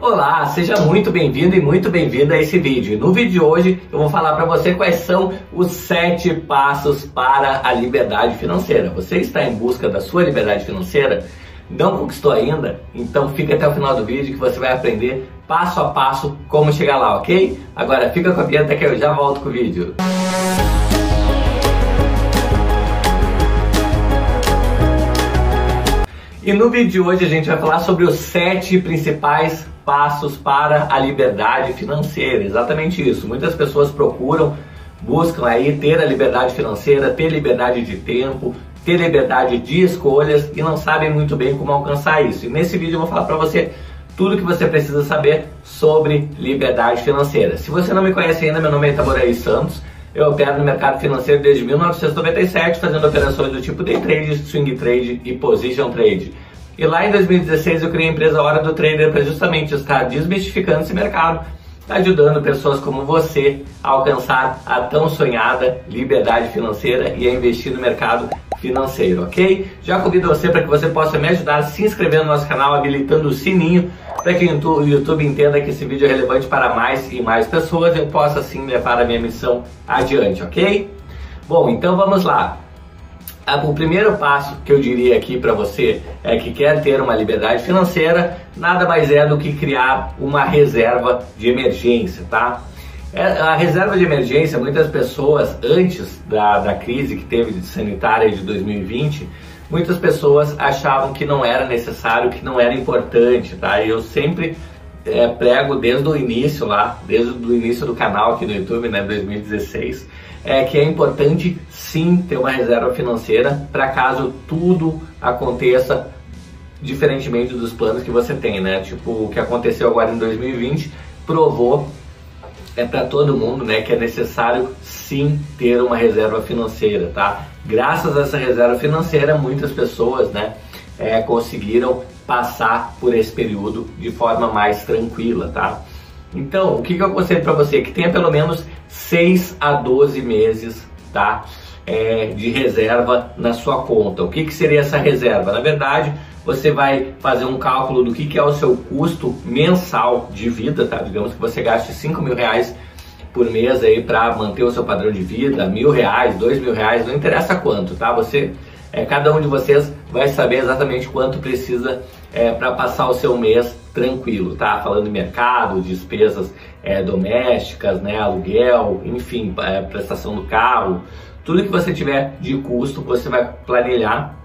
Olá, seja muito bem-vindo e muito bem-vinda a esse vídeo. No vídeo de hoje eu vou falar para você quais são os sete passos para a liberdade financeira. Você está em busca da sua liberdade financeira? Não conquistou ainda? Então fica até o final do vídeo que você vai aprender passo a passo como chegar lá, ok? Agora fica com a vinheta que eu já volto com o vídeo. E no vídeo de hoje a gente vai falar sobre os sete principais passos para a liberdade financeira. Exatamente isso. Muitas pessoas procuram, buscam aí ter a liberdade financeira, ter liberdade de tempo, ter liberdade de escolhas e não sabem muito bem como alcançar isso. E nesse vídeo eu vou falar para você tudo que você precisa saber sobre liberdade financeira. Se você não me conhece ainda, meu nome é Itaboraí Santos. Eu opero no mercado financeiro desde 1997, fazendo operações do tipo day trade, swing trade e position trade. E lá em 2016 eu criei a empresa Hora do Trader para justamente estar desmistificando esse mercado, ajudando pessoas como você a alcançar a tão sonhada liberdade financeira e a investir no mercado financeiro, ok? Já convido você para que você possa me ajudar se inscrevendo no nosso canal, habilitando o sininho para que o YouTube entenda que esse vídeo é relevante para mais e mais pessoas eu possa assim levar a minha missão adiante, ok? Bom, então vamos lá. Ah, o primeiro passo que eu diria aqui para você é que quer ter uma liberdade financeira, nada mais é do que criar uma reserva de emergência, tá? É, a reserva de emergência, muitas pessoas, antes da, da crise que teve sanitária de 2020, muitas pessoas achavam que não era necessário, que não era importante, tá? E eu sempre é, prego desde o início lá, desde o início do canal aqui no YouTube, né, 2016, é que é importante sim ter uma reserva financeira para caso tudo aconteça diferentemente dos planos que você tem, né? Tipo, o que aconteceu agora em 2020 provou é para todo mundo, né, que é necessário sim ter uma reserva financeira, tá? Graças a essa reserva financeira, muitas pessoas, né, é, conseguiram passar por esse período de forma mais tranquila, tá? Então, o que, que eu aconselho para você? Que tenha pelo menos 6 a 12 meses tá? É, de reserva na sua conta. O que, que seria essa reserva? Na verdade, você vai fazer um cálculo do que, que é o seu custo mensal de vida, tá? Digamos que você gaste 5 mil reais por mês aí para manter o seu padrão de vida, mil reais, dois mil reais, não interessa quanto, tá? Você, é, cada um de vocês vai saber exatamente quanto precisa é, para passar o seu mês tranquilo, tá? Falando de mercado, despesas é, domésticas, né, aluguel, enfim, é, prestação do carro, tudo que você tiver de custo, você vai planilhar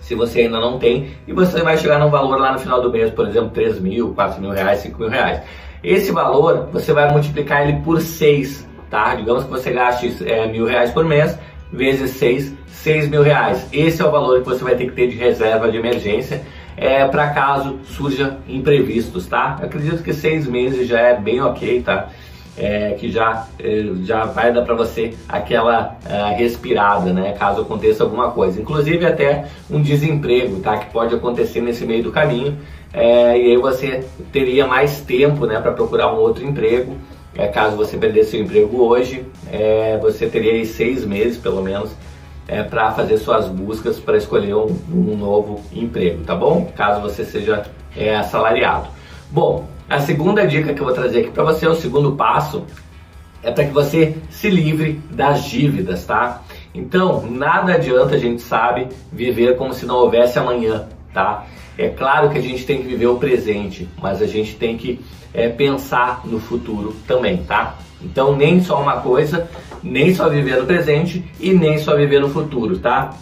se você ainda não tem, e você vai chegar num valor lá no final do mês, por exemplo, 3 mil, 4 mil reais, 5 mil reais. Esse valor, você vai multiplicar ele por 6, tá? Digamos que você gaste é, mil reais por mês, vezes 6, 6 mil reais. Esse é o valor que você vai ter que ter de reserva de emergência é, para caso surja imprevistos, tá? Eu acredito que seis meses já é bem ok, tá? É, que já, é, já vai dar para você aquela uh, respirada, né? Caso aconteça alguma coisa. Inclusive até um desemprego, tá? Que pode acontecer nesse meio do caminho. É, e aí você teria mais tempo, né? Para procurar um outro emprego. É, caso você perdesse seu emprego hoje, é, você teria seis meses, pelo menos, é, para fazer suas buscas para escolher um, um, novo emprego, tá bom? Caso você seja é, assalariado. Bom, a segunda dica que eu vou trazer aqui para você, o segundo passo, é para que você se livre das dívidas, tá? Então, nada adianta a gente sabe viver como se não houvesse amanhã, tá? É claro que a gente tem que viver o presente, mas a gente tem que é, pensar no futuro também, tá? Então, nem só uma coisa, nem só viver no presente e nem só viver no futuro, tá?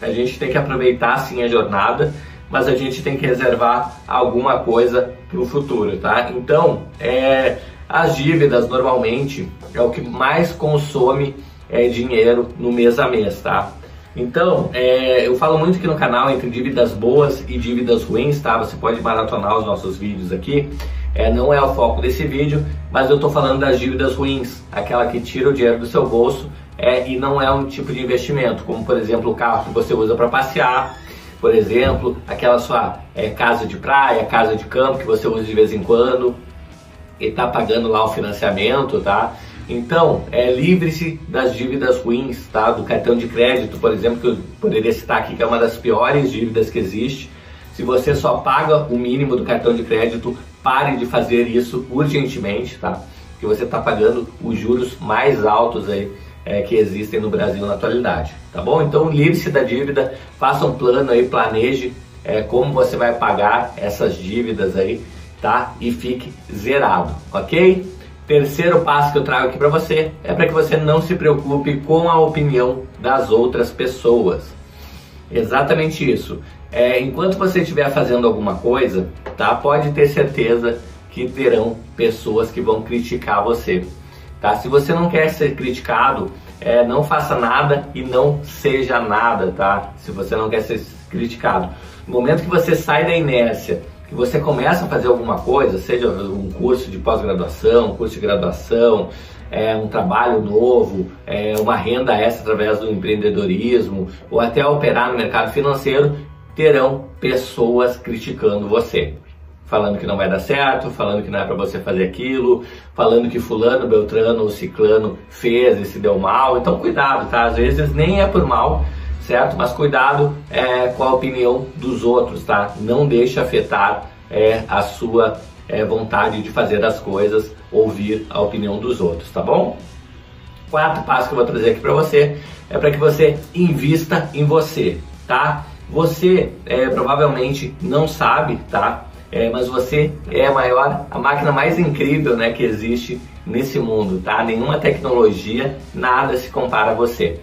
A gente tem que aproveitar sim a jornada, mas a gente tem que reservar alguma coisa para o futuro, tá? Então, é, as dívidas normalmente é o que mais consome é, dinheiro no mês a mês, tá? Então, é, eu falo muito aqui no canal entre dívidas boas e dívidas ruins, tá? Você pode maratonar os nossos vídeos aqui. É, não é o foco desse vídeo, mas eu estou falando das dívidas ruins, aquela que tira o dinheiro do seu bolso é, e não é um tipo de investimento, como por exemplo o carro que você usa para passear, por exemplo, aquela sua é, casa de praia, casa de campo que você usa de vez em quando e está pagando lá o financiamento, tá? Então, é, livre-se das dívidas ruins, tá? Do cartão de crédito, por exemplo, que eu poderia citar aqui, que é uma das piores dívidas que existe. Se você só paga o mínimo do cartão de crédito, pare de fazer isso urgentemente, tá? Porque você está pagando os juros mais altos aí é, que existem no Brasil na atualidade, tá bom? Então livre-se da dívida, faça um plano aí, planeje é, como você vai pagar essas dívidas aí, tá? E fique zerado, ok? Terceiro passo que eu trago aqui para você é para que você não se preocupe com a opinião das outras pessoas. Exatamente isso. É, enquanto você estiver fazendo alguma coisa, tá? Pode ter certeza que terão pessoas que vão criticar você. Tá? Se você não quer ser criticado, é, não faça nada e não seja nada, tá? Se você não quer ser criticado. No momento que você sai da inércia que você começa a fazer alguma coisa, seja um curso de pós-graduação, um curso de graduação, é, um trabalho novo, é, uma renda extra através do empreendedorismo, ou até operar no mercado financeiro, terão pessoas criticando você. Falando que não vai dar certo, falando que não é para você fazer aquilo, falando que fulano, beltrano ou ciclano fez e se deu mal. Então cuidado, tá? Às vezes nem é por mal, certo? Mas cuidado é, com a opinião dos outros, tá? Não deixe afetar é, a sua é, vontade de fazer as coisas, ouvir a opinião dos outros, tá bom? Quarto passo que eu vou trazer aqui para você é para que você invista em você, tá? Você é, provavelmente não sabe, tá? É, mas você é a maior, a máquina mais incrível, né, que existe nesse mundo, tá? Nenhuma tecnologia, nada se compara a você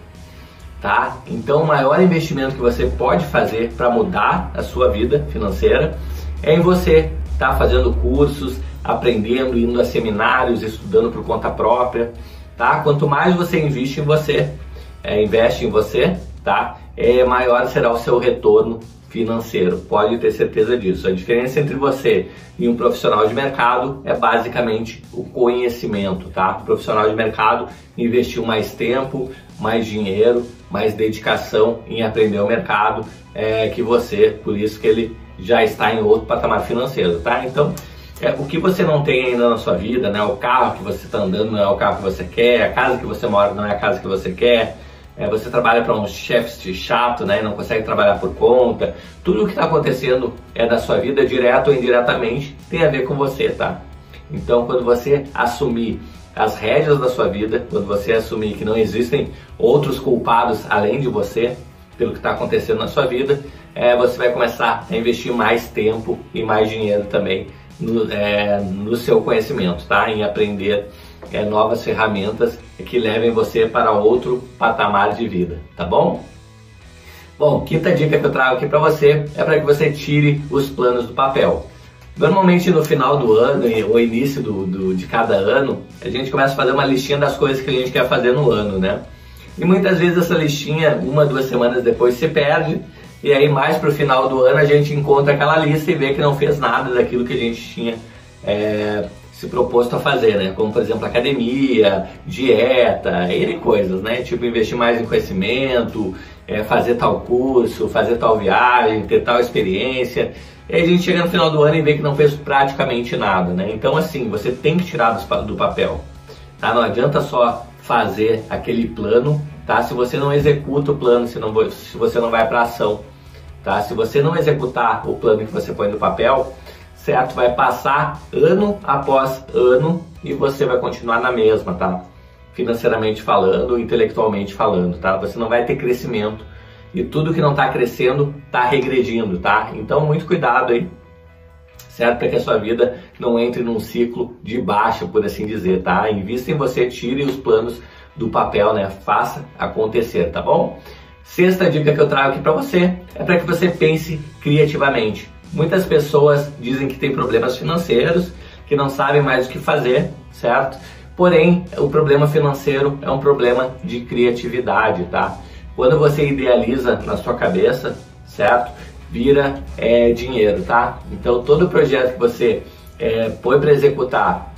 tá? Então, o maior investimento que você pode fazer para mudar a sua vida financeira é em você tá fazendo cursos, aprendendo, indo a seminários, estudando por conta própria, tá? Quanto mais você investe em você, é, investe em você, tá? É maior será o seu retorno financeiro. Pode ter certeza disso. A diferença entre você e um profissional de mercado é basicamente o conhecimento, tá? O profissional de mercado investiu mais tempo, mais dinheiro, mais dedicação em aprender o mercado é, que você, por isso que ele já está em outro patamar financeiro, tá? Então, é, o que você não tem ainda na sua vida, né? O carro que você está andando não é o carro que você quer, a casa que você mora não é a casa que você quer, é, você trabalha para um chefe chato, né? Não consegue trabalhar por conta. Tudo o que está acontecendo é da sua vida, direto ou indiretamente, tem a ver com você, tá? Então, quando você assumir as rédeas da sua vida, quando você assumir que não existem outros culpados além de você pelo que está acontecendo na sua vida, é, você vai começar a investir mais tempo e mais dinheiro também no, é, no seu conhecimento, tá? Em aprender é, novas ferramentas que levem você para outro patamar de vida, tá bom? Bom, quinta dica que eu trago aqui para você é para que você tire os planos do papel. Normalmente no final do ano ou início do, do, de cada ano, a gente começa a fazer uma listinha das coisas que a gente quer fazer no ano, né? E muitas vezes essa listinha, uma, duas semanas depois, se perde. E aí mais pro final do ano a gente encontra aquela lista e vê que não fez nada daquilo que a gente tinha é, se proposto a fazer, né? Como por exemplo academia, dieta, e coisas, né? Tipo investir mais em conhecimento, é, fazer tal curso, fazer tal viagem, ter tal experiência. E aí a gente chega no final do ano e vê que não fez praticamente nada, né? Então assim, você tem que tirar do papel, tá? Não adianta só fazer aquele plano, tá? Se você não executa o plano, se, não, se você não vai para ação, tá? Se você não executar o plano que você põe no papel, certo? Vai passar ano após ano e você vai continuar na mesma, tá? Financeiramente falando, intelectualmente falando, tá? Você não vai ter crescimento e tudo que não está crescendo está regredindo, tá? Então muito cuidado aí, certo? Para que a sua vida não entre num ciclo de baixa, por assim dizer, tá? Invista em você, tire os planos do papel, né? Faça acontecer, tá bom? Sexta dica que eu trago aqui para você é para que você pense criativamente. Muitas pessoas dizem que têm problemas financeiros, que não sabem mais o que fazer, certo? Porém, o problema financeiro é um problema de criatividade, tá? Quando você idealiza na sua cabeça, certo? Vira é, dinheiro, tá? Então todo projeto que você é, põe para executar,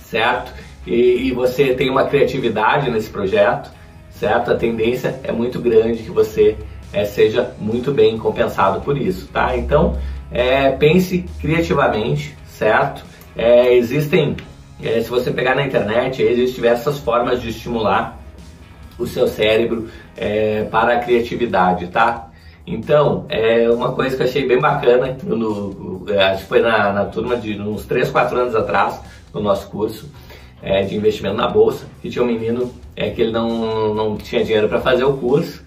certo? E, e você tem uma criatividade nesse projeto, certo? A tendência é muito grande que você é, seja muito bem compensado por isso, tá? Então é, pense criativamente, certo? É, existem, é, se você pegar na internet, existem diversas formas de estimular o seu cérebro é, para a criatividade, tá? Então, é uma coisa que eu achei bem bacana, no, é, acho que foi na, na turma de uns 3, 4 anos atrás, no nosso curso é, de investimento na bolsa, que tinha um menino é, que ele não, não tinha dinheiro para fazer o curso,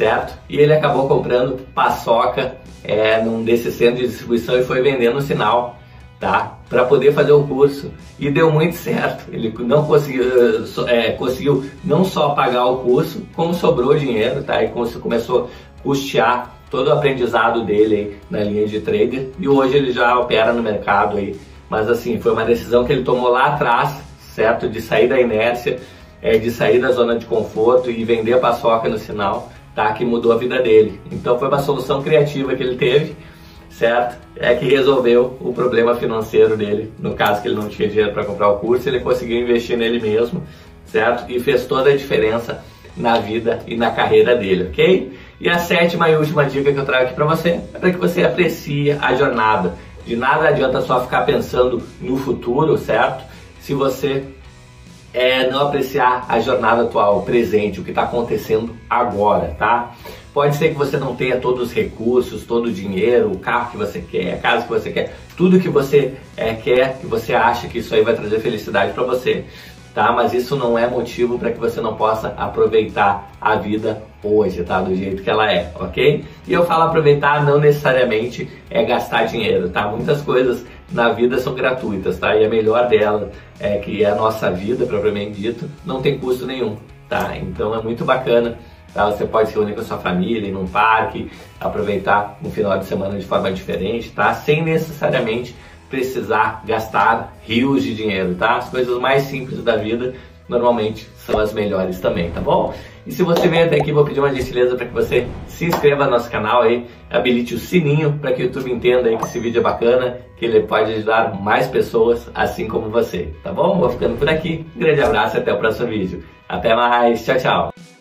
certo? E ele acabou comprando paçoca é, num desses centros de distribuição e foi vendendo no sinal, tá? Para poder fazer o curso. E deu muito certo. Ele não conseguiu, é, conseguiu não só pagar o curso, como sobrou dinheiro, tá? E começou a custear todo o aprendizado dele aí na linha de trader e hoje ele já opera no mercado aí. Mas assim, foi uma decisão que ele tomou lá atrás, certo? De sair da inércia, é, de sair da zona de conforto e vender a paçoca no sinal tá? Que mudou a vida dele. Então foi uma solução criativa que ele teve, certo? É que resolveu o problema financeiro dele. No caso que ele não tinha dinheiro para comprar o curso, ele conseguiu investir nele mesmo, certo? E fez toda a diferença na vida e na carreira dele, ok? E a sétima e última dica que eu trago aqui para você é para que você aprecie a jornada. De nada adianta só ficar pensando no futuro, certo? Se você é não apreciar a jornada atual, o presente, o que está acontecendo agora, tá? Pode ser que você não tenha todos os recursos, todo o dinheiro, o carro que você quer, a casa que você quer, tudo que você é, quer, que você acha que isso aí vai trazer felicidade para você tá? Mas isso não é motivo para que você não possa aproveitar a vida hoje, tá? Do jeito que ela é, ok? E eu falo aproveitar não necessariamente é gastar dinheiro, tá? Muitas coisas na vida são gratuitas, tá? E a melhor dela é que é a nossa vida, propriamente dito, não tem custo nenhum, tá? Então é muito bacana. Tá? Você pode se reunir com a sua família, ir num parque, aproveitar um final de semana de forma diferente, tá? Sem necessariamente precisar gastar rios de dinheiro, tá? As coisas mais simples da vida normalmente são as melhores também, tá bom? E se você vem até aqui, vou pedir uma gentileza para que você se inscreva no nosso canal aí, habilite o sininho para que o YouTube entenda aí que esse vídeo é bacana, que ele pode ajudar mais pessoas assim como você, tá bom? Vou ficando por aqui, grande abraço e até o próximo vídeo. Até mais, tchau, tchau!